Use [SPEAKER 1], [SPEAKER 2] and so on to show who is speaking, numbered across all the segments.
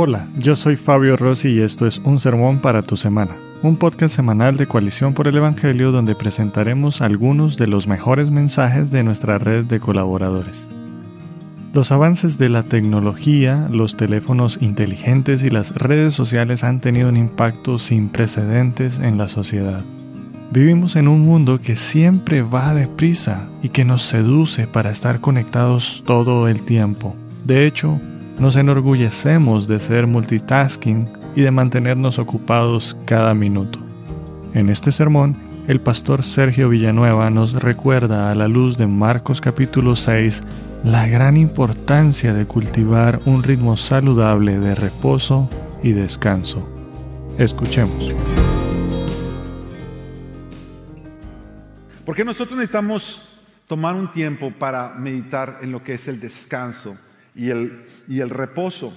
[SPEAKER 1] Hola, yo soy Fabio Rossi y esto es Un Sermón para tu Semana, un podcast semanal de Coalición por el Evangelio donde presentaremos algunos de los mejores mensajes de nuestra red de colaboradores. Los avances de la tecnología, los teléfonos inteligentes y las redes sociales han tenido un impacto sin precedentes en la sociedad. Vivimos en un mundo que siempre va deprisa y que nos seduce para estar conectados todo el tiempo. De hecho, nos enorgullecemos de ser multitasking y de mantenernos ocupados cada minuto. En este sermón, el pastor Sergio Villanueva nos recuerda a la luz de Marcos capítulo 6 la gran importancia de cultivar un ritmo saludable de reposo y descanso. Escuchemos.
[SPEAKER 2] Porque nosotros necesitamos tomar un tiempo para meditar en lo que es el descanso y el, y el reposo.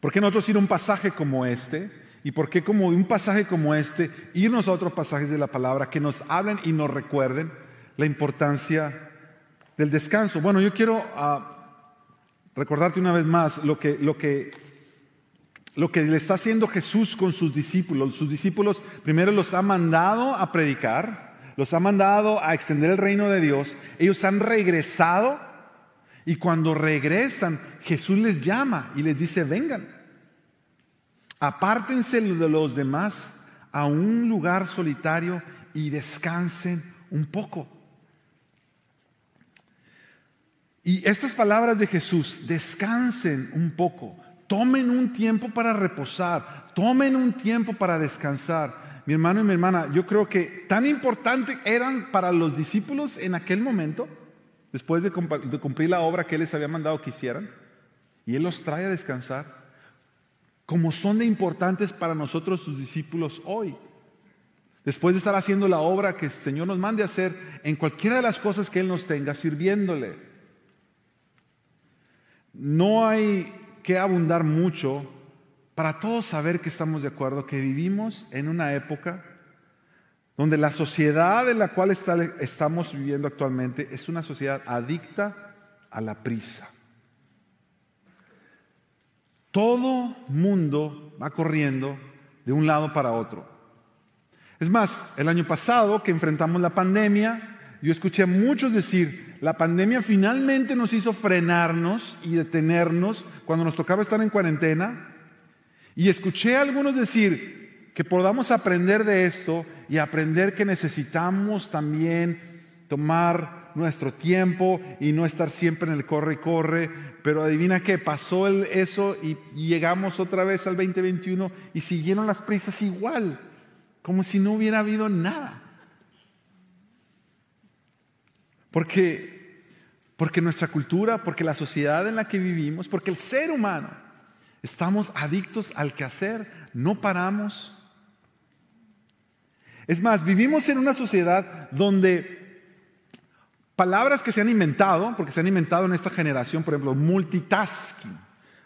[SPEAKER 2] ¿Por qué nosotros ir a un pasaje como este? ¿Y por qué como un pasaje como este irnos a otros pasajes de la palabra que nos hablen y nos recuerden la importancia del descanso? Bueno, yo quiero ah, recordarte una vez más lo que, lo, que, lo que le está haciendo Jesús con sus discípulos. Sus discípulos primero los ha mandado a predicar, los ha mandado a extender el reino de Dios. Ellos han regresado y cuando regresan, Jesús les llama y les dice, vengan, apártense de los demás a un lugar solitario y descansen un poco. Y estas palabras de Jesús, descansen un poco, tomen un tiempo para reposar, tomen un tiempo para descansar. Mi hermano y mi hermana, yo creo que tan importante eran para los discípulos en aquel momento después de, cumplir la obra que Él les había mandado que hicieran, y Él los trae a descansar, como son de importantes para nosotros sus discípulos hoy. Después de estar haciendo la obra que el Señor nos mande a hacer en cualquiera de las cosas que Él nos tenga, sirviéndole. No hay que abundar mucho para todos saber que estamos de acuerdo, que vivimos en una época donde la sociedad en la cual estamos viviendo actualmente es una sociedad adicta a la prisa. Todo mundo va corriendo de un lado para otro. Es más, el año pasado que enfrentamos la pandemia, yo escuché a muchos decir, la pandemia finalmente nos hizo frenarnos y detenernos cuando nos tocaba estar en cuarentena. Y escuché a algunos decir, que podamos aprender de esto y aprender que necesitamos también tomar nuestro tiempo y no estar siempre en el corre y corre. Pero adivina qué, pasó eso y, y llegamos otra vez al 2021 y siguieron las prisas igual, como si no hubiera habido nada. Porque, porque nuestra cultura, porque la sociedad en la que vivimos, porque el ser humano, estamos adictos al quehacer, no paramos es más, vivimos en una sociedad donde palabras que se han inventado, porque se han inventado en esta generación, por ejemplo, multitasking.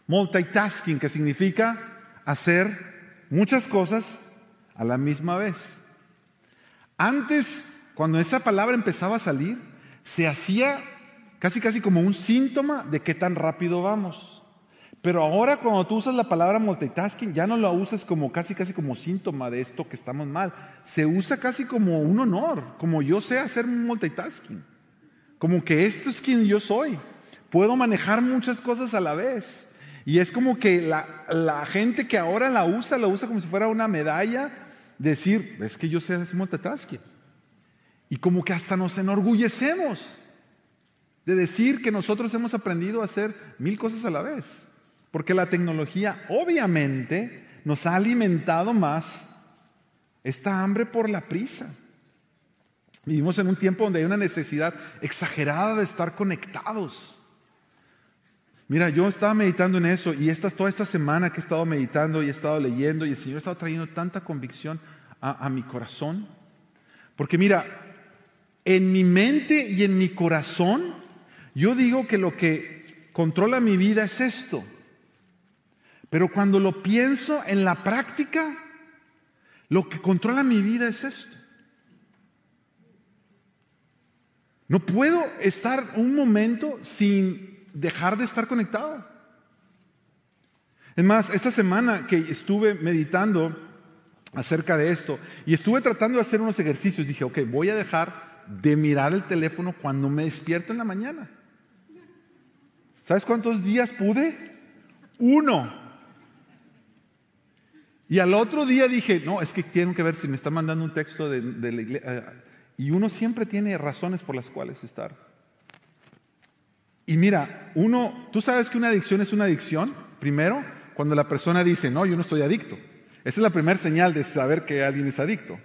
[SPEAKER 2] Multitasking, que significa hacer muchas cosas a la misma vez. Antes, cuando esa palabra empezaba a salir, se hacía casi casi como un síntoma de qué tan rápido vamos. Pero ahora cuando tú usas la palabra multitasking, ya no la usas como casi casi como síntoma de esto que estamos mal. Se usa casi como un honor, como yo sé hacer multitasking. Como que esto es quien yo soy. Puedo manejar muchas cosas a la vez. Y es como que la, la gente que ahora la usa, la usa como si fuera una medalla, decir, es que yo sé hacer multitasking. Y como que hasta nos enorgullecemos de decir que nosotros hemos aprendido a hacer mil cosas a la vez. Porque la tecnología obviamente nos ha alimentado más esta hambre por la prisa. Vivimos en un tiempo donde hay una necesidad exagerada de estar conectados. Mira, yo estaba meditando en eso y esta, toda esta semana que he estado meditando y he estado leyendo y el Señor ha estado trayendo tanta convicción a, a mi corazón. Porque mira, en mi mente y en mi corazón, yo digo que lo que controla mi vida es esto. Pero cuando lo pienso en la práctica, lo que controla mi vida es esto. No puedo estar un momento sin dejar de estar conectado. Es más, esta semana que estuve meditando acerca de esto y estuve tratando de hacer unos ejercicios, dije, ok, voy a dejar de mirar el teléfono cuando me despierto en la mañana. ¿Sabes cuántos días pude? Uno. Y al otro día dije, no, es que tengo que ver si me está mandando un texto de, la iglesia. Eh, y uno siempre tiene razones por las cuales estar. Y mira, uno, tú sabes que una adicción es una adicción, primero, cuando la persona dice, no, yo no estoy adicto. Esa es la primera señal de saber que alguien es adicto.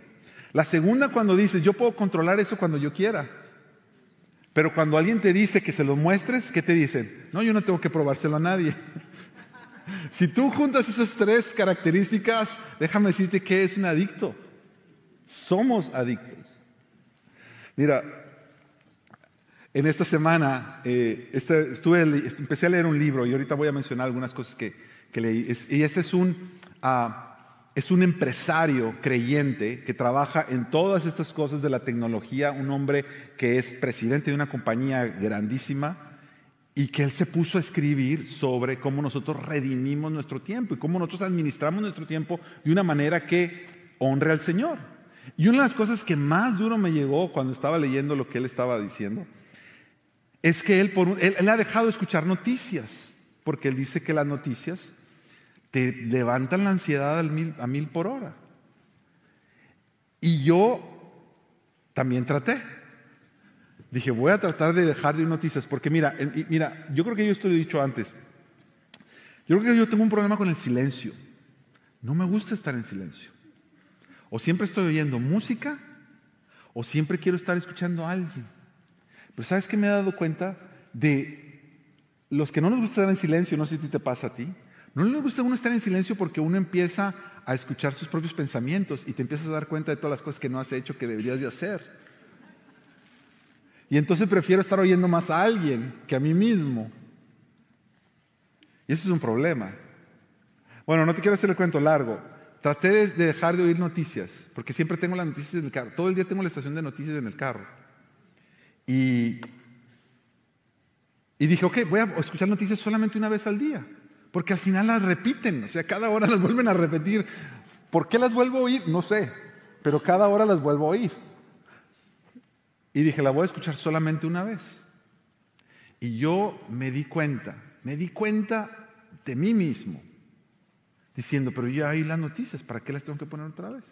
[SPEAKER 2] La segunda, cuando dices, yo puedo controlar eso cuando yo quiera. Pero cuando alguien te dice que se lo muestres, ¿qué te dicen? No, yo no tengo que probárselo a nadie. Si tú juntas esas tres características, déjame decirte que es un adicto. Somos adictos. Mira, en esta semana eh, este, estuve, empecé a leer un libro y ahorita voy a mencionar algunas cosas que, leí. y ese es un... Ah, es un empresario creyente que trabaja en todas estas cosas de la tecnología, un hombre que es presidente de una compañía grandísima y que él se puso a escribir sobre cómo nosotros redimimos nuestro tiempo y cómo nosotros administramos nuestro tiempo de una manera que honre al Señor. Y una de las cosas que más duro me llegó cuando estaba leyendo lo que él estaba diciendo es que él, por ha dejado de escuchar noticias, porque él dice que las noticias te levantan la ansiedad a mil por hora. Y yo también traté. Dije, voy a tratar de dejar de ir noticias, porque mira, mira, yo creo que yo esto lo he dicho antes. Yo creo que yo tengo un problema con el silencio. No me gusta estar en silencio. O siempre estoy oyendo música, o siempre quiero estar escuchando a alguien. Pero ¿sabes qué me he dado cuenta? De los que no nos gusta estar en silencio, no sé si te pasa a ti, no le gusta uno estar en silencio porque uno empieza a escuchar sus propios pensamientos y te empiezas a dar cuenta de todas las cosas que no has hecho que deberías de hacer. Y entonces prefiero estar oyendo más a alguien que a mí mismo. Y eso es un problema. Bueno, no te quiero hacer el cuento largo. Traté de dejar de oír noticias, porque siempre tengo las noticias en el carro. Todo el día tengo la estación de noticias en el carro. Y, dije, ok, voy a escuchar noticias solamente una vez al día. Porque al final las repiten, o sea, cada hora las vuelven a repetir. ¿Por qué las vuelvo a oír? No sé, pero cada hora las vuelvo a oír. Y dije, la voy a escuchar solamente una vez. Y yo me di cuenta, me di cuenta de mí mismo, diciendo, pero ya hay las noticias, ¿para qué las tengo que poner otra vez?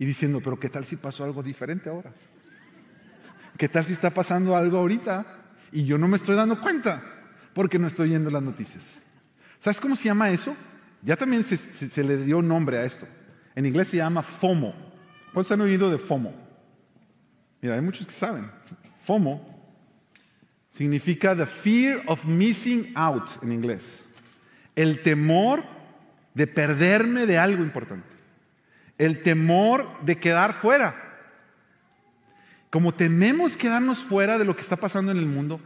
[SPEAKER 2] Y diciendo, pero ¿qué tal si pasó algo diferente ahora? ¿Qué tal si está pasando algo ahorita y yo no me estoy dando cuenta? porque no estoy oyendo las noticias. ¿Sabes cómo se llama eso? Ya también se, le dio nombre a esto. En inglés se llama FOMO. ¿Cuántos han oído de FOMO? Mira, hay muchos que saben. FOMO significa the fear of missing out en inglés. El temor de perderme de algo importante. El temor de quedar fuera. Como tememos quedarnos fuera de lo que está pasando en el mundo,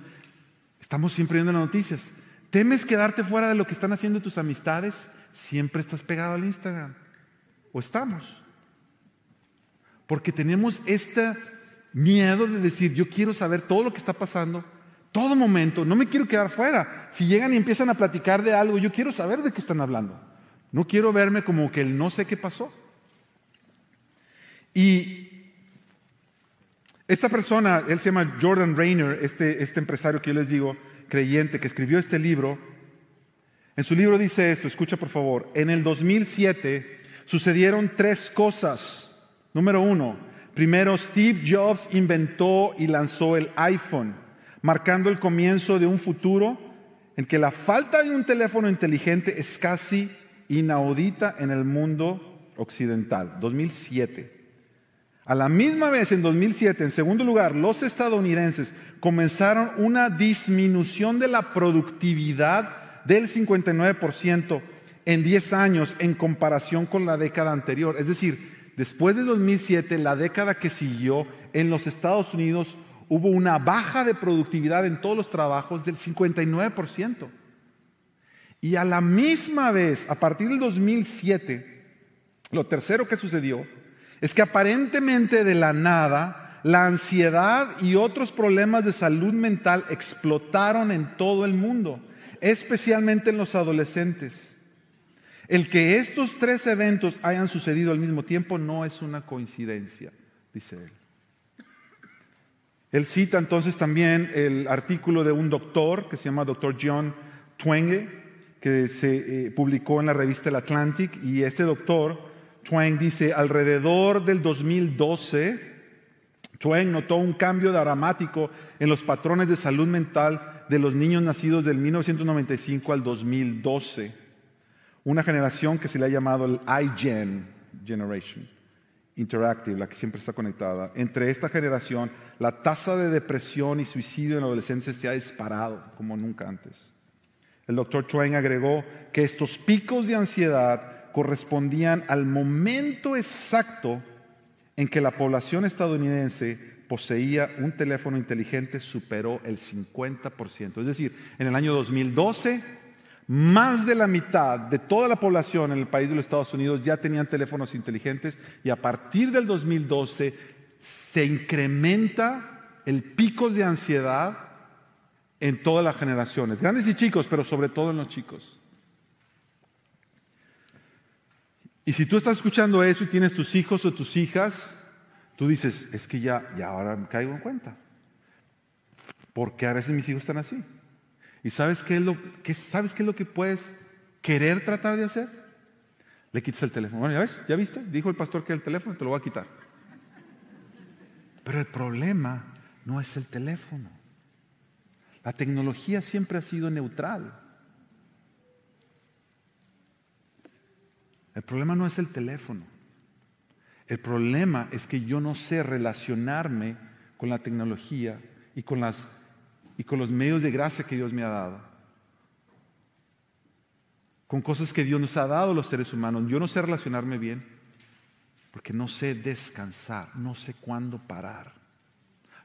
[SPEAKER 2] Estamos siempre viendo las noticias. ¿Temes quedarte fuera de lo que están haciendo tus amistades? Siempre estás pegado al Instagram. ¿O estamos? Porque tenemos este miedo de decir, yo quiero saber todo lo que está pasando, todo momento, no me quiero quedar fuera. Si llegan y empiezan a platicar de algo, yo quiero saber de qué están hablando. No quiero verme como que el no sé qué pasó. Y esta persona, él se llama Jordan Rayner, este, este empresario que yo les digo, creyente, que escribió este libro. En su libro dice esto, escucha por favor, en el 2007 sucedieron tres cosas. Número uno, primero Steve Jobs inventó y lanzó el iPhone, marcando el comienzo de un futuro en que la falta de un teléfono inteligente es casi inaudita en el mundo occidental. 2007. A la misma vez, en 2007, en segundo lugar, los estadounidenses comenzaron una disminución de la productividad del 59% en 10 años en comparación con la década anterior. Es decir, después de 2007, la década que siguió, en los Estados Unidos hubo una baja de productividad en todos los trabajos del 59%. Y a la misma vez, a partir del 2007, lo tercero que sucedió es que aparentemente de la nada, la ansiedad y otros problemas de salud mental explotaron en todo el mundo. especialmente en los adolescentes. El que estos tres eventos hayan sucedido al mismo tiempo no es una coincidencia, dice él. Él cita entonces también el artículo de un doctor que se llama doctor John Twenge, que se eh, publicó en la revista El Atlantic, y este doctor, Twenge, dice, alrededor del 2012, Twain notó un cambio dramático en los patrones de salud mental de los niños nacidos del 1995 al 2012. Una generación que se le ha llamado el iGen Generation Interactive, la que siempre está conectada. Entre esta generación, la tasa de depresión y suicidio en adolescentes se ha disparado como nunca antes. El doctor Twain agregó que estos picos de ansiedad correspondían al momento exacto en que la población estadounidense poseía un teléfono inteligente superó el 50%. Es decir, en el año 2012, más de la mitad de toda la población en el país de los Estados Unidos ya tenían teléfonos inteligentes y a partir del 2012 se incrementa el pico de ansiedad en todas las generaciones, grandes y chicos, pero sobre todo en los chicos. Y si tú estás escuchando eso y tienes tus hijos o tus hijas, tú dices, es que ya, ya ahora me caigo en cuenta. Porque a veces mis hijos están así. ¿Y sabes qué es lo, sabes qué es lo que puedes querer tratar de hacer? Le quitas el teléfono. Bueno, ya ves, ya viste, dijo el pastor que el teléfono te lo va a quitar. Pero el problema no es el teléfono. La tecnología siempre ha sido neutral. El problema no es el teléfono. El problema es que yo no sé relacionarme con la tecnología y con, las, y con los medios de gracia que Dios me ha dado. Con cosas que Dios nos ha dado a los seres humanos. Yo no sé relacionarme bien porque no sé descansar, no sé cuándo parar,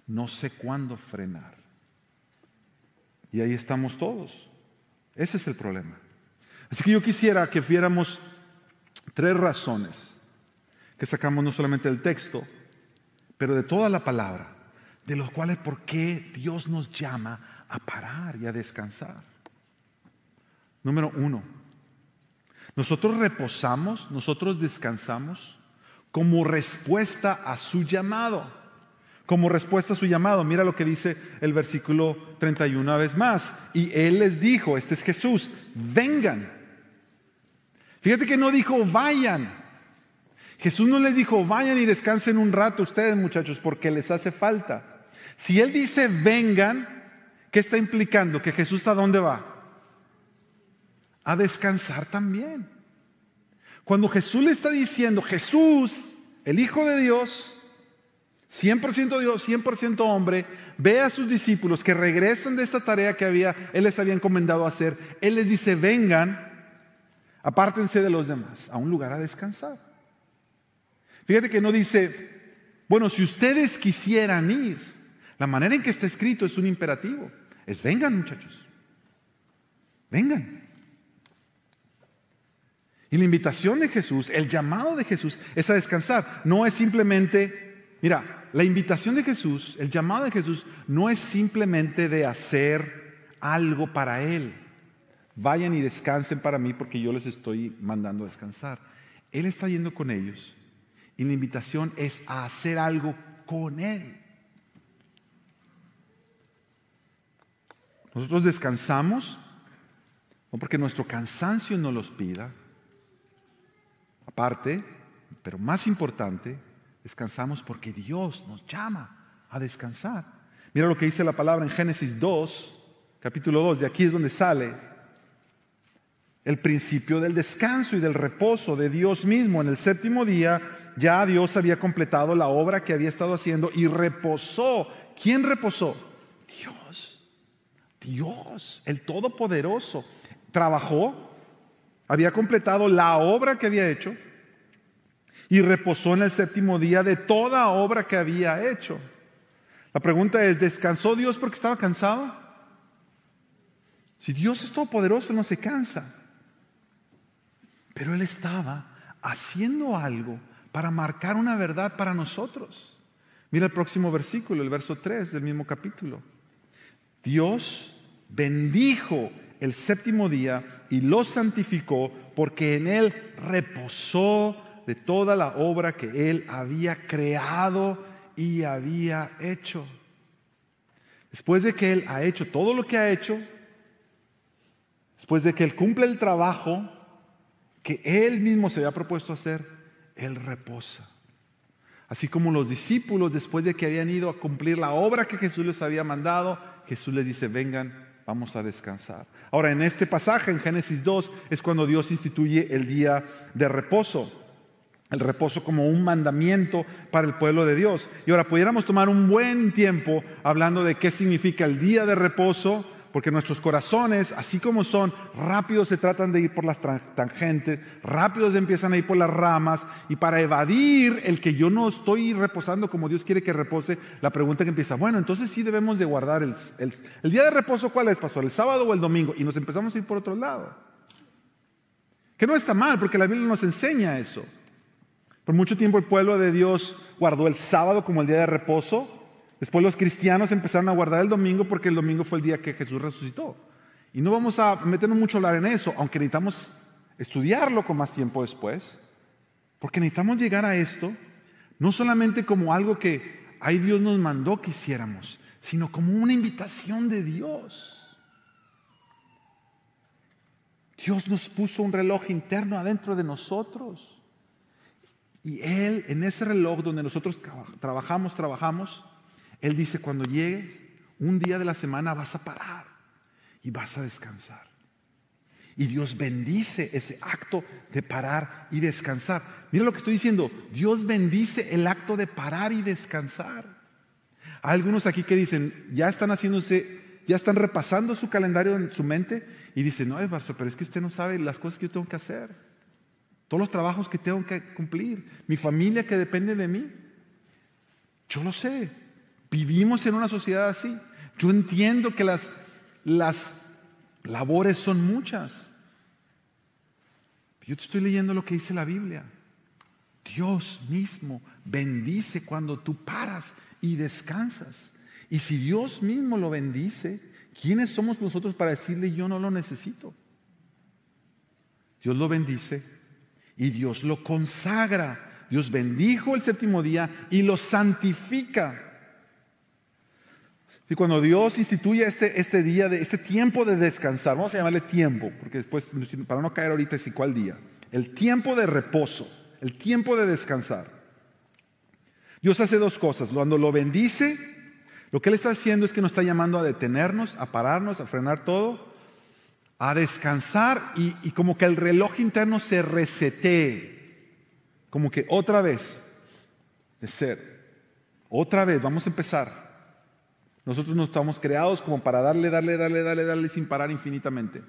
[SPEAKER 2] no sé cuándo frenar. Y ahí estamos todos. Ese es el problema. Así que yo quisiera que viéramos Tres razones que sacamos no solamente del texto, pero de toda la palabra, de los cuales por qué Dios nos llama a parar y a descansar. Número uno, nosotros reposamos, nosotros descansamos como respuesta a su llamado. Como respuesta a su llamado, mira lo que dice el versículo 31 una vez más. Y Él les dijo, este es Jesús, vengan. Fíjate que no dijo vayan. Jesús no les dijo vayan y descansen un rato ustedes muchachos porque les hace falta. Si Él dice vengan, ¿qué está implicando? Que Jesús a dónde va? A descansar también. Cuando Jesús le está diciendo, Jesús, el Hijo de Dios, 100% Dios, 100% hombre, ve a sus discípulos que regresan de esta tarea que había, Él les había encomendado hacer. Él les dice, vengan Apártense de los demás, a un lugar a descansar. Fíjate que no dice, bueno, si ustedes quisieran ir, la manera en que está escrito es un imperativo. Es vengan muchachos, vengan. Y la invitación de Jesús, el llamado de Jesús es a descansar. No es simplemente, mira, la invitación de Jesús, el llamado de Jesús no es simplemente de hacer algo para Él vayan y descansen para mí porque yo les estoy mandando a descansar. Él está yendo con ellos y la invitación es a hacer algo con Él. Nosotros descansamos, no porque nuestro cansancio no los pida, aparte, pero más importante, descansamos porque Dios nos llama a descansar. Mira lo que dice la palabra en Génesis 2, capítulo 2, de aquí es donde sale el principio del descanso y del reposo de Dios mismo. En el séptimo día ya Dios había completado la obra que había estado haciendo y reposó. ¿Quién reposó? Dios. Dios, el Todopoderoso. Trabajó, había completado la obra que había hecho y reposó en el séptimo día de toda obra que había hecho. La pregunta es, ¿descansó Dios porque estaba cansado? Si Dios es todopoderoso, no se cansa. Pero Él estaba haciendo algo para marcar una verdad para nosotros. Mira el próximo versículo, el verso 3 del mismo capítulo. Dios bendijo el séptimo día y lo santificó porque en él reposó de toda la obra que él había creado y había hecho. Después de que él ha hecho todo lo que ha hecho, después de que él cumple el trabajo que él mismo se había propuesto hacer, él reposa. Así como los discípulos, después de que habían ido a cumplir la obra que Jesús les había mandado, Jesús les dice, vengan, vamos a descansar. Ahora, en este pasaje, en Génesis 2, es cuando Dios instituye el día de reposo. El reposo como un mandamiento para el pueblo de Dios. Y ahora pudiéramos tomar un buen tiempo hablando de qué significa el día de reposo, porque nuestros corazones, así como son, rápidos se tratan de ir por las tangentes, rápidos empiezan a ir por las ramas, y para evadir el que yo no estoy reposando como Dios quiere que repose, la pregunta que empieza, bueno, entonces sí debemos de guardar el, el, día de reposo, ¿cuál es, pastor? ¿El sábado o el domingo? Y nos empezamos a ir por otro lado. Que no está mal, porque la Biblia nos enseña eso. Por mucho tiempo el pueblo de Dios guardó el sábado como el día de reposo, Después los cristianos empezaron a guardar el domingo porque el domingo fue el día que Jesús resucitó. Y no vamos a meternos mucho a hablar en eso, aunque necesitamos estudiarlo con más tiempo después, porque necesitamos llegar a esto no solamente como algo que ahí Dios nos mandó que hiciéramos, sino como una invitación de Dios. Dios nos puso un reloj interno adentro de nosotros. Y Él, en ese reloj donde nosotros trabajamos, trabajamos, él dice, cuando llegues, un día de la semana vas a parar y vas a descansar. Y Dios bendice ese acto de parar y descansar. Mira lo que estoy diciendo. Dios bendice el acto de parar y descansar. Hay algunos aquí que dicen, ya están haciéndose, ya están repasando su calendario en su mente y dicen, no, pastor, pero es que usted no sabe las cosas que yo tengo que hacer. Todos los trabajos que tengo que cumplir. Mi familia que depende de mí. Yo lo sé. Vivimos en una sociedad así. Yo entiendo que las, las labores son muchas. Yo te estoy leyendo lo que dice la Biblia. Dios mismo bendice cuando tú paras y descansas. Y si Dios mismo lo bendice, ¿quiénes somos nosotros para decirle yo no lo necesito? Dios lo bendice y Dios lo consagra. Dios bendijo el séptimo día y lo santifica. Y cuando Dios instituye este, este día, de, este tiempo de descansar, vamos a llamarle tiempo, porque después, para no caer ahorita, ¿sí cuál día? El tiempo de reposo, el tiempo de descansar. Dios hace dos cosas. Cuando lo bendice, lo que Él está haciendo es que nos está llamando a detenernos, a pararnos, a frenar todo, a descansar y, y como que el reloj interno se resetee, como que otra vez, de ser, otra vez, vamos a empezar. Nosotros no estamos creados como para darle, darle, darle, darle, sin parar infinitamente.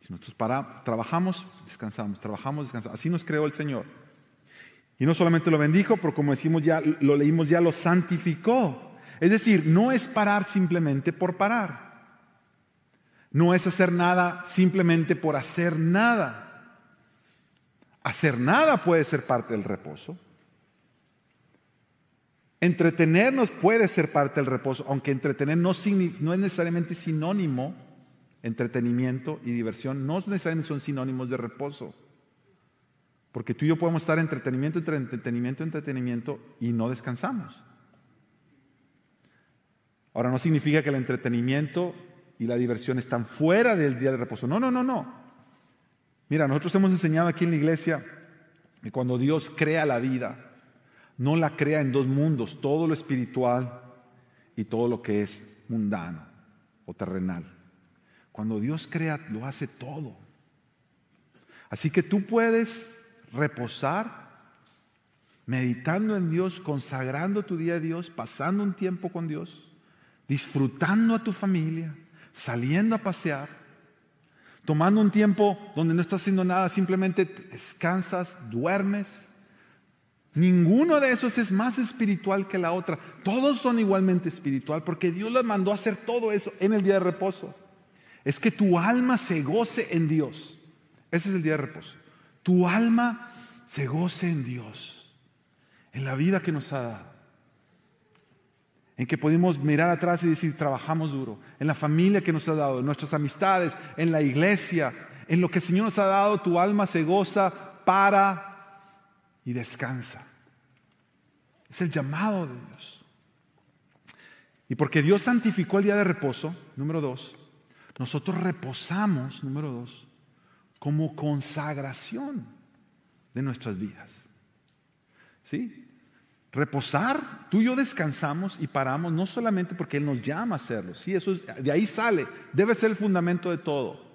[SPEAKER 2] Si nosotros trabajamos, descansamos, trabajamos, descansamos. Así nos creó el Señor. Y no solamente lo bendijo, pero como decimos ya, lo leímos ya, lo santificó. Es decir, no es parar simplemente por parar. No es hacer nada simplemente por hacer nada. Hacer nada puede ser parte del reposo. Entretenernos puede ser parte del reposo, aunque entretener no, es necesariamente sinónimo, entretenimiento y diversión no necesariamente son sinónimos de reposo. Porque tú y yo podemos estar entretenimiento, entre entretenimiento, entretenimiento y no descansamos. Ahora no significa que el entretenimiento y la diversión están fuera del día de reposo. No, no, no, no. Mira, nosotros hemos enseñado aquí en la iglesia que cuando Dios crea la vida, no la crea en dos mundos, todo lo espiritual y todo lo que es mundano o terrenal. Cuando Dios crea, lo hace todo. Así que tú puedes reposar meditando en Dios, consagrando tu día a Dios, pasando un tiempo con Dios, disfrutando a tu familia, saliendo a pasear, tomando un tiempo donde no estás haciendo nada, simplemente descansas, duermes Ninguno de esos es más espiritual que la otra. Todos son igualmente espiritual porque Dios les mandó a hacer todo eso en el día de reposo. Es que tu alma se goce en Dios. Ese es el día de reposo. Tu alma se goce en Dios, en la vida que nos ha dado. en que podemos mirar atrás y decir, trabajamos duro, en la familia que nos ha dado, en nuestras amistades, en la iglesia, en lo que el Señor nos ha dado, tu alma se goza, para y descansa. Es el llamado de Dios. Y porque Dios santificó el día de reposo, número dos, nosotros reposamos, número dos, como consagración de nuestras vidas. ¿Sí? Reposar, tú y yo descansamos y paramos no solamente porque Él nos llama a hacerlo, sí, eso de ahí sale, debe ser el fundamento de todo.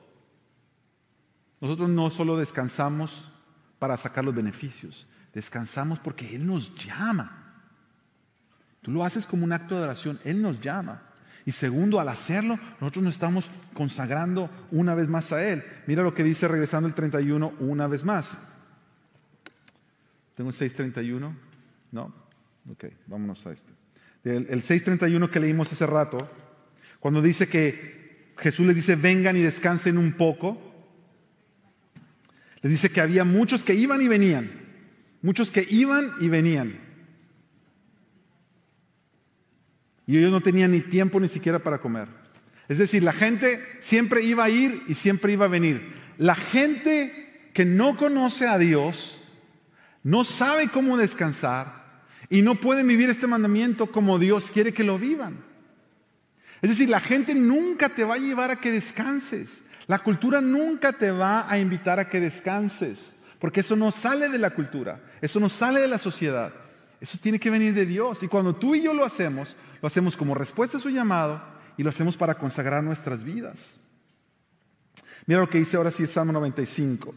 [SPEAKER 2] Nosotros no solo descansamos para sacar los beneficios, descansamos porque Él nos llama. Tú lo haces como un acto de oración, Él nos llama. Y segundo, al hacerlo, nosotros nos estamos consagrando una vez más a Él. Mira lo que dice regresando el 31 una vez más. ¿Tengo el 631? No. Ok, vámonos a este. El, el 631 que leímos hace rato, cuando dice que Jesús les dice, vengan y descansen un poco, les dice que había muchos que iban y venían, muchos que iban y venían. Y ellos no tenían ni tiempo ni siquiera para comer. Es decir, la gente siempre iba a ir y siempre iba a venir. La gente que no conoce a Dios, no sabe cómo descansar y no puede vivir este mandamiento como Dios quiere que lo vivan. Es decir, la gente nunca te va a llevar a que descanses. La cultura nunca te va a invitar a que descanses, porque eso no sale de la cultura, eso no sale de la sociedad. Eso tiene que venir de Dios. Y cuando tú y yo lo hacemos, lo hacemos como respuesta a su llamado y lo hacemos para consagrar nuestras vidas. Mira lo que dice ahora sí el Salmo 95,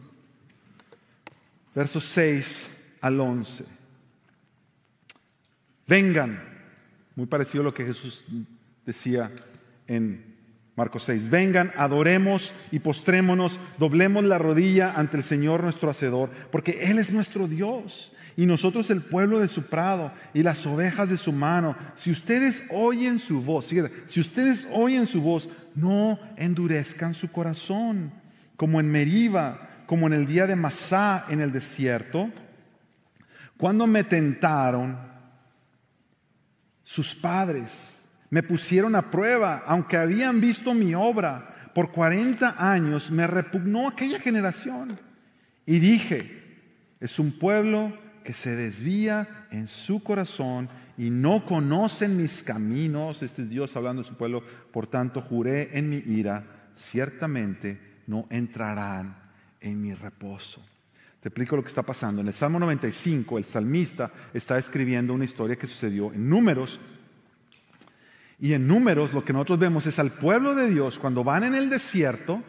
[SPEAKER 2] versos 6 al 11. Vengan, muy parecido a lo que Jesús decía en Marcos 6, vengan, adoremos y postrémonos, doblemos la rodilla ante el Señor nuestro Hacedor, porque Él es nuestro Dios y nosotros el pueblo de su prado y las ovejas de su mano. Si ustedes oyen su voz, si ustedes oyen su voz, no endurezcan su corazón, como en Meriba, como en el día de Masá en el desierto, cuando me tentaron sus padres, me pusieron a prueba, aunque habían visto mi obra por 40 años, me repugnó aquella generación. Y dije, es un pueblo que se desvía en su corazón y no conocen mis caminos. Este es Dios hablando de su pueblo. Por tanto, juré en mi ira, ciertamente no entrarán en mi reposo. Te explico lo que está pasando. En el Salmo 95, el salmista está escribiendo una historia que sucedió en números. Y en números lo que nosotros vemos es al pueblo de Dios, cuando van en el desierto,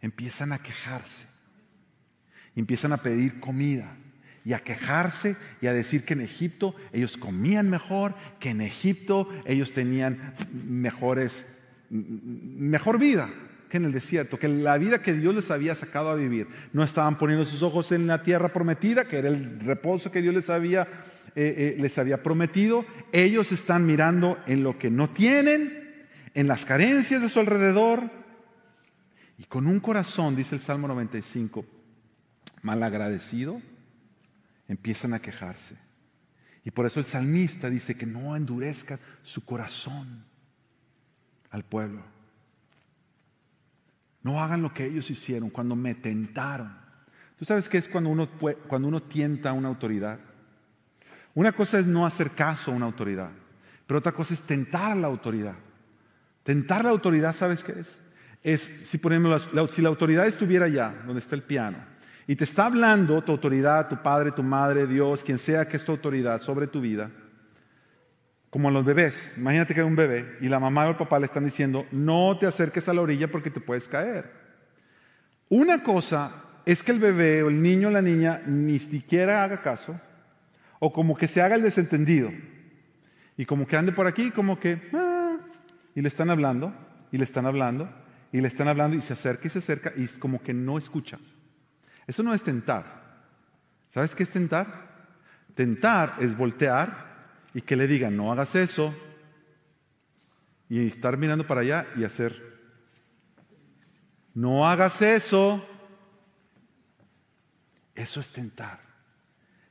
[SPEAKER 2] empiezan a quejarse, empiezan a pedir comida y a quejarse y a decir que en Egipto ellos comían mejor, que en Egipto ellos tenían mejores, mejor vida que en el desierto, que la vida que Dios les había sacado a vivir. No estaban poniendo sus ojos en la tierra prometida, que era el reposo que Dios les había, eh, eh, les había prometido. Ellos están mirando en lo que no tienen, en las carencias de su alrededor. Y con un corazón, dice el Salmo 95, malagradecido, empiezan a quejarse. Y por eso el salmista dice que no endurezca su corazón al pueblo. No hagan lo que ellos hicieron cuando me tentaron. ¿Tú sabes qué es cuando uno, cuando uno tienta a una autoridad? Una cosa es no hacer caso a una autoridad, pero otra cosa es tentar a la autoridad. Tentar la autoridad, ¿sabes qué es? Es si, ponemos si la autoridad estuviera allá, donde está el piano, y te está hablando tu autoridad, tu padre, tu madre, Dios, quien sea que es tu autoridad sobre tu vida, como los bebés. Imagínate que hay un bebé y la mamá o el papá le están diciendo, no te acerques a la orilla porque te puedes caer. Una cosa es que el bebé o el niño o la niña ni siquiera haga caso, o como que se haga el desentendido, y como que ande por aquí, como que, ah", y le están hablando, y le están hablando, y le están hablando, y se acerca y se acerca, y como que no escucha. Eso no es tentar. ¿Sabes qué es tentar? Tentar es voltear y que le digan, no hagas eso, y estar mirando para allá y hacer, no hagas eso. Eso es tentar.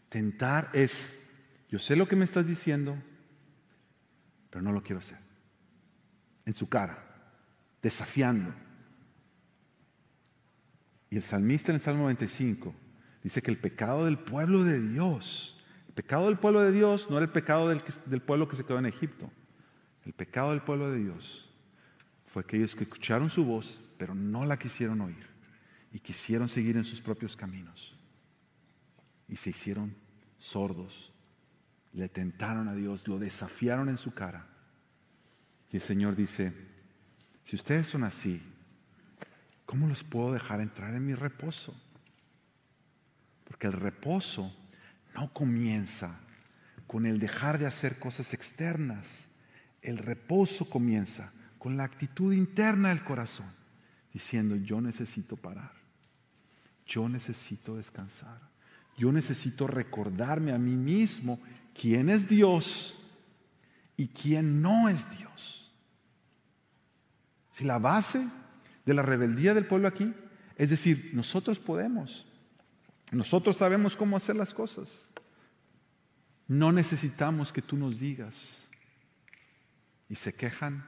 [SPEAKER 2] Tentar es, yo sé lo que me estás diciendo, pero no lo quiero hacer. En su cara, desafiando. Y el salmista en el Salmo 95 dice que el pecado del pueblo de Dios, el pecado del pueblo de Dios no era el pecado del, del pueblo que se quedó en Egipto. El pecado del pueblo de Dios fue aquellos que escucharon su voz, pero no la quisieron oír y quisieron seguir en sus propios caminos. Y se hicieron sordos, le tentaron a Dios, lo desafiaron en su cara. Y el Señor dice, si ustedes son así, ¿cómo los puedo dejar entrar en mi reposo? Porque el reposo no comienza con el dejar de hacer cosas externas. El reposo comienza con la actitud interna del corazón, diciendo, yo necesito parar, yo necesito descansar, yo necesito recordarme a mí mismo quién es Dios y quién no es Dios. Si la base de la rebeldía del pueblo aquí. Es decir, nosotros podemos, nosotros sabemos cómo hacer las cosas, no necesitamos que tú nos digas. Y se quejan.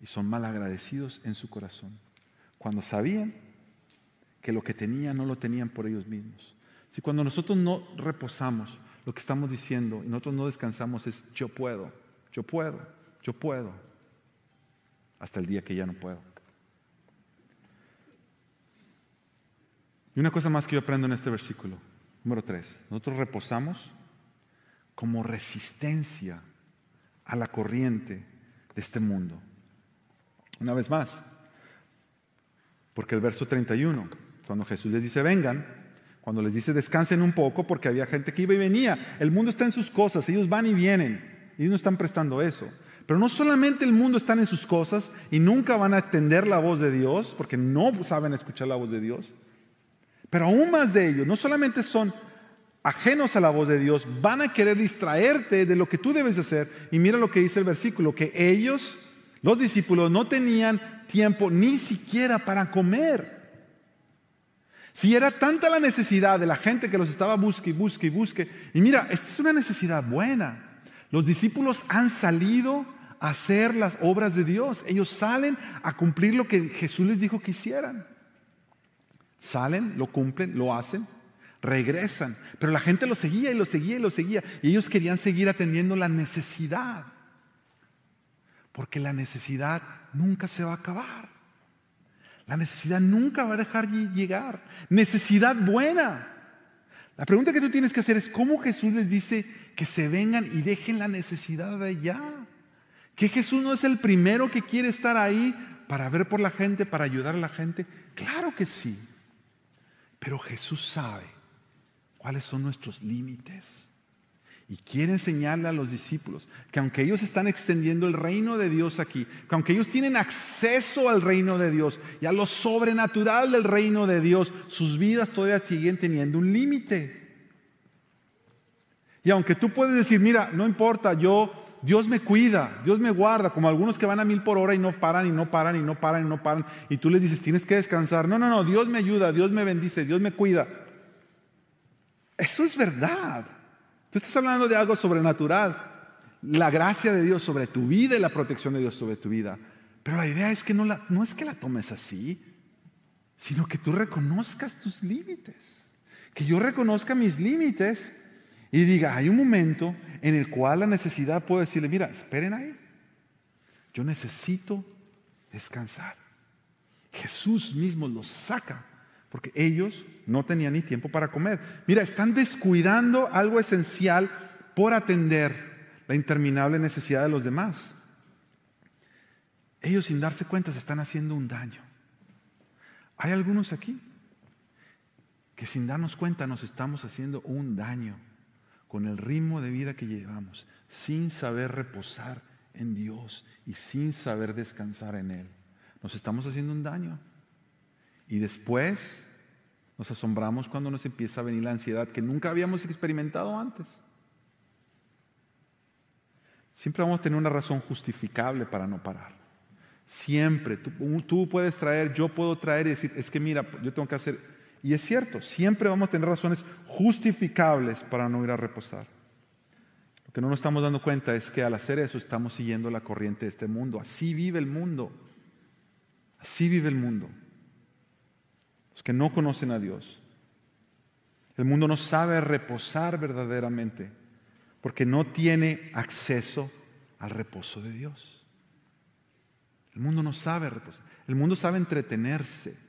[SPEAKER 2] Y son mal agradecidos en su corazón, cuando sabían que lo que tenían no lo tenían por ellos mismos. Si cuando nosotros no reposamos, lo que estamos diciendo y nosotros no descansamos es yo puedo, yo puedo, yo puedo, hasta el día que ya no puedo. Y una cosa más que yo aprendo en este versículo, número 3, nosotros reposamos como resistencia a la corriente de este mundo. Una vez más, porque el verso 31, cuando Jesús les dice vengan, cuando les dice descansen un poco, porque había gente que iba y venía, el mundo está en sus cosas, ellos van y vienen, y no están prestando eso. Pero no solamente el mundo está en sus cosas y nunca van a atender la voz de Dios, porque no saben escuchar la voz de Dios, pero aún más de ellos, no solamente son ajenos a la voz de Dios, van a querer distraerte de lo que tú debes hacer. Y mira lo que dice el versículo, que ellos los discípulos no tenían tiempo ni siquiera para comer. Si era tanta la necesidad de la gente que los estaba busque y busque y busque. Y mira, esta es una necesidad buena. Los discípulos han salido hacer las obras de Dios. Ellos salen a cumplir lo que Jesús les dijo que hicieran. Salen, lo cumplen, lo hacen, regresan. Pero la gente lo seguía y lo seguía y lo seguía. Y ellos querían seguir atendiendo la necesidad. Porque la necesidad nunca se va a acabar. La necesidad nunca va a dejar llegar. Necesidad buena. La pregunta que tú tienes que hacer es, ¿cómo Jesús les dice que se vengan y dejen la necesidad de allá? ¿Que Jesús no es el primero que quiere estar ahí para ver por la gente, para ayudar a la gente? Claro que sí. Pero Jesús sabe cuáles son nuestros límites. Y quiere enseñarle a los discípulos que aunque ellos están extendiendo el reino de Dios aquí, que aunque ellos tienen acceso al reino de Dios y a lo sobrenatural del reino de Dios, sus vidas todavía siguen teniendo un límite. Y aunque tú puedes decir, mira, no importa, yo, Dios me cuida, Dios me guarda, como algunos que van a mil por hora y no paran y no paran y no paran y no paran, y tú les dices, tienes que descansar. No, no, no, Dios me ayuda, Dios me bendice, Dios me cuida. Eso es verdad. Tú estás hablando de algo sobrenatural, la gracia de Dios sobre tu vida y la protección de Dios sobre tu vida. Pero la idea es que no, la, no es que la tomes así, sino que tú reconozcas tus límites. Que yo reconozca mis límites y diga, hay un momento en el cual la necesidad puede decirle, mira, esperen ahí, yo necesito descansar. Jesús mismo los saca porque ellos no tenían ni tiempo para comer. Mira, están descuidando algo esencial por atender la interminable necesidad de los demás. Ellos sin darse cuenta se están haciendo un daño. Hay algunos aquí que sin darnos cuenta nos estamos haciendo un daño con el ritmo de vida que llevamos, sin saber reposar en Dios y sin saber descansar en Él. Nos estamos haciendo un daño. Y después nos asombramos cuando nos empieza a venir la ansiedad que nunca habíamos experimentado antes. Siempre vamos a tener una razón justificable para no parar. Siempre. Tú, puedes traer, yo puedo traer y decir, es que mira, yo tengo que hacer. Y es cierto, siempre vamos a tener razones justificables para no ir a reposar. Lo que no nos estamos dando cuenta es que al hacer eso estamos siguiendo la corriente de este mundo. Así vive el mundo. Así vive el mundo. Los que no conocen a Dios. El mundo no sabe reposar verdaderamente porque no tiene acceso al reposo de Dios. El mundo no sabe reposar. El mundo sabe entretenerse.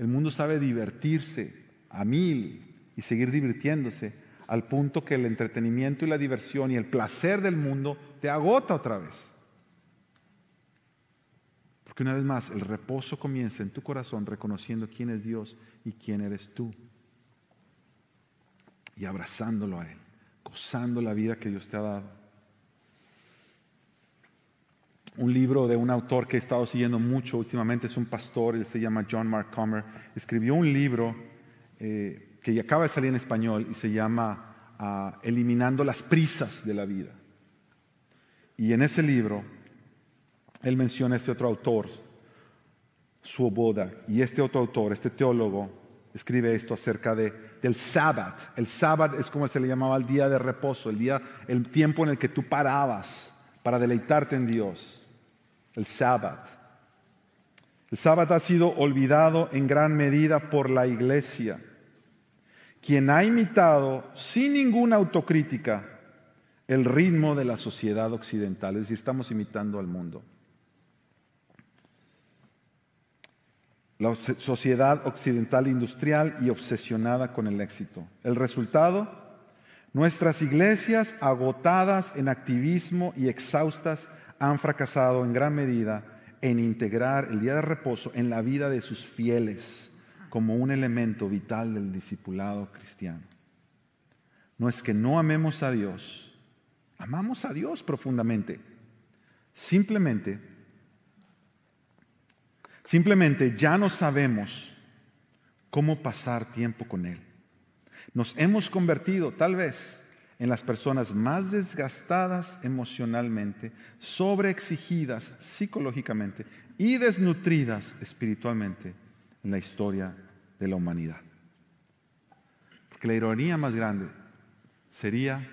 [SPEAKER 2] El mundo sabe divertirse a mil y seguir divirtiéndose al punto que el entretenimiento y la diversión y el placer del mundo te agota otra vez. Porque una vez más, el reposo comienza en tu corazón reconociendo quién es Dios y quién eres tú. Y abrazándolo a Él, gozando la vida que Dios te ha dado. Un libro de un autor que he estado siguiendo mucho últimamente, es un pastor, él se llama John Mark Comer, escribió un libro eh, que acaba de salir en español y se llama ah, Eliminando las prisas de la vida. Y en ese libro, él menciona a este otro autor, su boda, y este otro autor, este teólogo, escribe esto acerca de, del sábado. El sábado es como se le llamaba el día de reposo, el día, el tiempo en el que tú parabas para deleitarte en Dios. El sábado. El sábado ha sido olvidado en gran medida por la iglesia quien ha imitado sin ninguna autocrítica el ritmo de la sociedad occidental, es decir, estamos imitando al mundo. La sociedad occidental industrial y obsesionada con el éxito. El resultado, nuestras iglesias agotadas en activismo y exhaustas han fracasado en gran medida en integrar el día de reposo en la vida de sus fieles como un elemento vital del discipulado cristiano. No es que no amemos a Dios, amamos a Dios profundamente. Simplemente, simplemente ya no sabemos cómo pasar tiempo con Él. Nos hemos convertido tal vez en las personas más desgastadas emocionalmente, sobreexigidas psicológicamente y desnutridas espiritualmente en la historia de la humanidad. Porque la ironía más grande sería,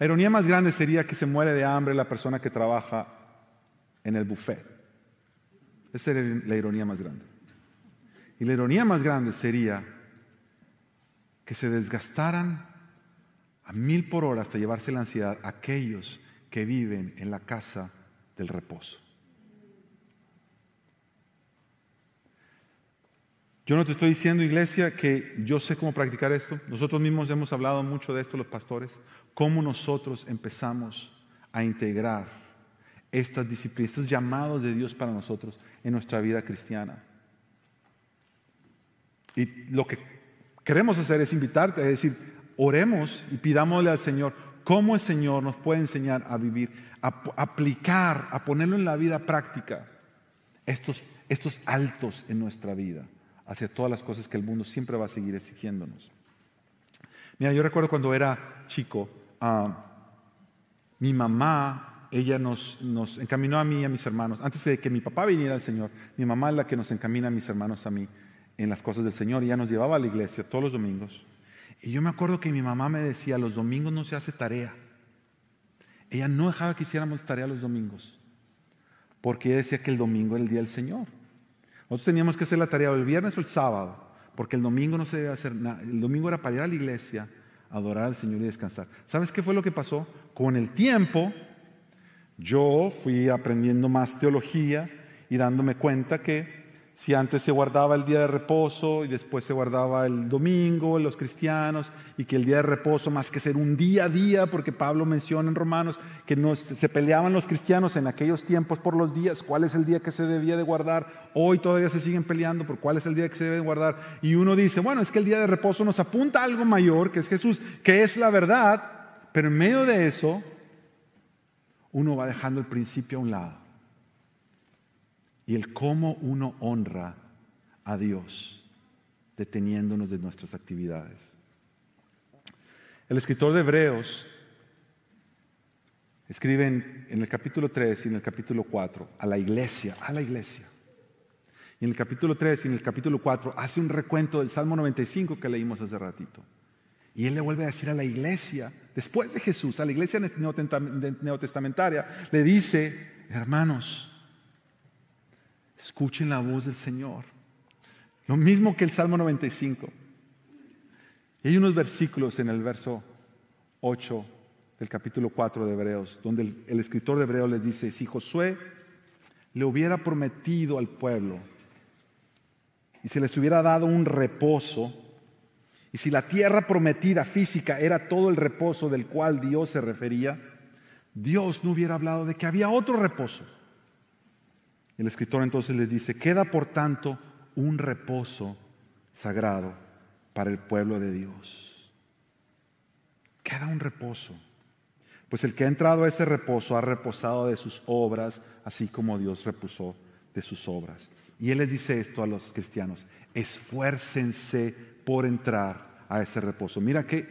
[SPEAKER 2] la ironía más grande sería que se muere de hambre la persona que trabaja en el buffet. Esa sería la ironía más grande. Y la ironía más grande sería que se desgastaran a mil por hora hasta llevarse la ansiedad aquellos que viven en la casa del reposo. Yo no te estoy diciendo, iglesia, que yo sé cómo practicar esto. Nosotros mismos hemos hablado mucho de esto, los pastores, cómo nosotros empezamos a integrar estas disciplinas, estos llamados de Dios para nosotros en nuestra vida cristiana. Y lo que queremos hacer es invitarte, es decir, oremos y pidámosle al Señor cómo el Señor nos puede enseñar a vivir, a aplicar, a ponerlo en la vida práctica, estos, estos altos en nuestra vida hacia todas las cosas que el mundo siempre va a seguir exigiéndonos. Mira, yo recuerdo cuando era chico, ah, mi mamá, ella nos, nos, encaminó a mí y a mis hermanos, antes de que mi papá viniera al Señor, mi mamá es la que nos encamina a mis hermanos a mí en las cosas del Señor, y ella nos llevaba a la iglesia todos los domingos. Y yo me acuerdo que mi mamá me decía, los domingos no se hace tarea. Ella no dejaba que hiciéramos tarea los domingos, porque ella decía que el domingo era el día del Señor. Nosotros teníamos que hacer la tarea el viernes o el sábado, porque el domingo no se debía hacer nada. El domingo era para ir a la iglesia, adorar al Señor y descansar. ¿Sabes qué fue lo que pasó? Con el tiempo, yo fui aprendiendo más teología y dándome cuenta que si antes se guardaba el día de reposo y después se guardaba el domingo, los cristianos, y que el día de reposo, más que ser un día a día, porque Pablo menciona en Romanos que se peleaban los cristianos en aquellos tiempos por los días, cuál es el día que se debía de guardar, hoy todavía se siguen peleando por cuál es el día que se debe de guardar, y uno dice, bueno, es que el día de reposo nos apunta a algo mayor, que es Jesús, que es la verdad, pero en medio de eso, uno va dejando el principio a un lado y el cómo uno honra a Dios deteniéndonos de nuestras actividades. El escritor de Hebreos escribe en, el capítulo 3 y en el capítulo 4 a la iglesia, a la iglesia. Y en el capítulo 3 y en el capítulo 4 hace un recuento del Salmo 95 que leímos hace ratito. Y él le vuelve a decir a la iglesia, después de Jesús, a la iglesia neotestamentaria, le dice, hermanos, escuchen la voz del Señor. Lo mismo que el Salmo 95. Y hay unos versículos en el verso 8 del capítulo 4 de Hebreos, donde el, escritor de Hebreos les dice, si Josué le hubiera prometido al pueblo y se les hubiera dado un reposo, y si la tierra prometida física era todo el reposo del cual Dios se refería, Dios no hubiera hablado de que había otro reposo. El escritor entonces les dice, queda por tanto un reposo sagrado para el pueblo de Dios. Queda un reposo. Pues el que ha entrado a ese reposo ha reposado de sus obras, así como Dios reposó de sus obras. Y Él les dice esto a los cristianos, esfuércense por entrar a ese reposo. Mira que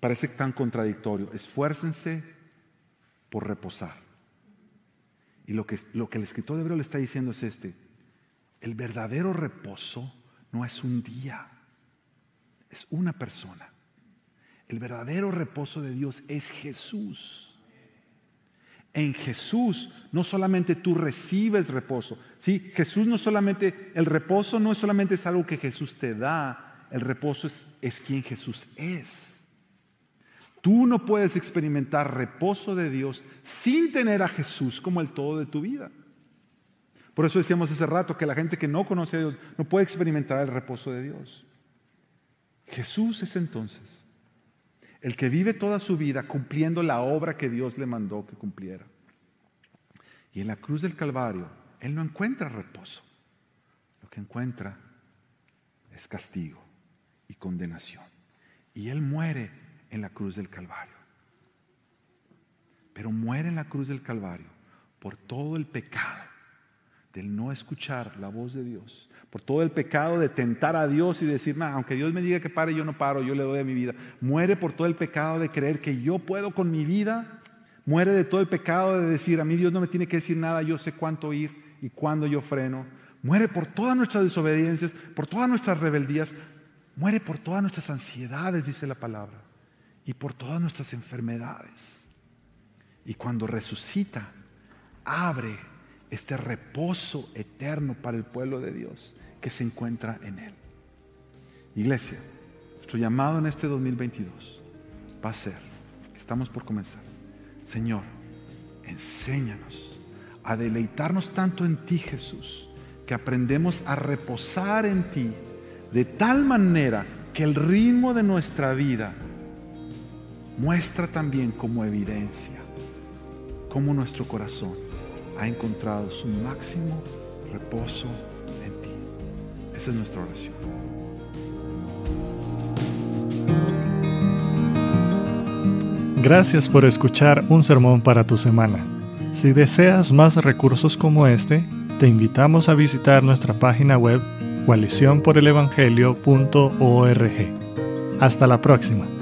[SPEAKER 2] parece tan contradictorio, esfuércense por reposar. Y lo que, lo que el escritor de Hebreo le está diciendo es este, el verdadero reposo no es un día, es una persona. El verdadero reposo de Dios es Jesús. En Jesús no solamente tú recibes reposo, ¿sí? Jesús no solamente, el reposo no es solamente es algo que Jesús te da, el reposo es, es quien Jesús es. Tú no puedes experimentar reposo de Dios sin tener a Jesús como el todo de tu vida. Por eso decíamos hace rato que la gente que no conoce a Dios no puede experimentar el reposo de Dios. Jesús es entonces el que vive toda su vida cumpliendo la obra que Dios le mandó que cumpliera. Y en la cruz del Calvario, Él no encuentra reposo. Lo que encuentra es castigo y condenación. Y Él muere en la cruz del Calvario. Pero muere en la cruz del Calvario por todo el pecado del no escuchar la voz de Dios, por todo el pecado de tentar a Dios y decir, aunque Dios me diga que pare, yo no paro, yo le doy a mi vida. Muere por todo el pecado de creer que yo puedo con mi vida. Muere de todo el pecado de decir, a mí Dios no me tiene que decir nada, yo sé cuánto ir y cuándo yo freno. Muere por todas nuestras desobediencias, por todas nuestras rebeldías. Muere por todas nuestras ansiedades, dice la palabra, y por todas nuestras enfermedades. Y cuando resucita, abre este reposo eterno para el pueblo de Dios que se encuentra en Él. Iglesia, nuestro llamado en este 2022 va a ser, estamos por comenzar, Señor, enséñanos a deleitarnos tanto en ti, Jesús, que aprendemos a reposar en ti de tal manera que el ritmo de nuestra vida muestra también como evidencia como nuestro corazón ha encontrado su máximo reposo en ti. Esa es nuestra oración.
[SPEAKER 1] Gracias por escuchar un sermón para tu semana. Si deseas más recursos como este, te invitamos a visitar nuestra página web coaliciónporelevangelio.org. Hasta la próxima.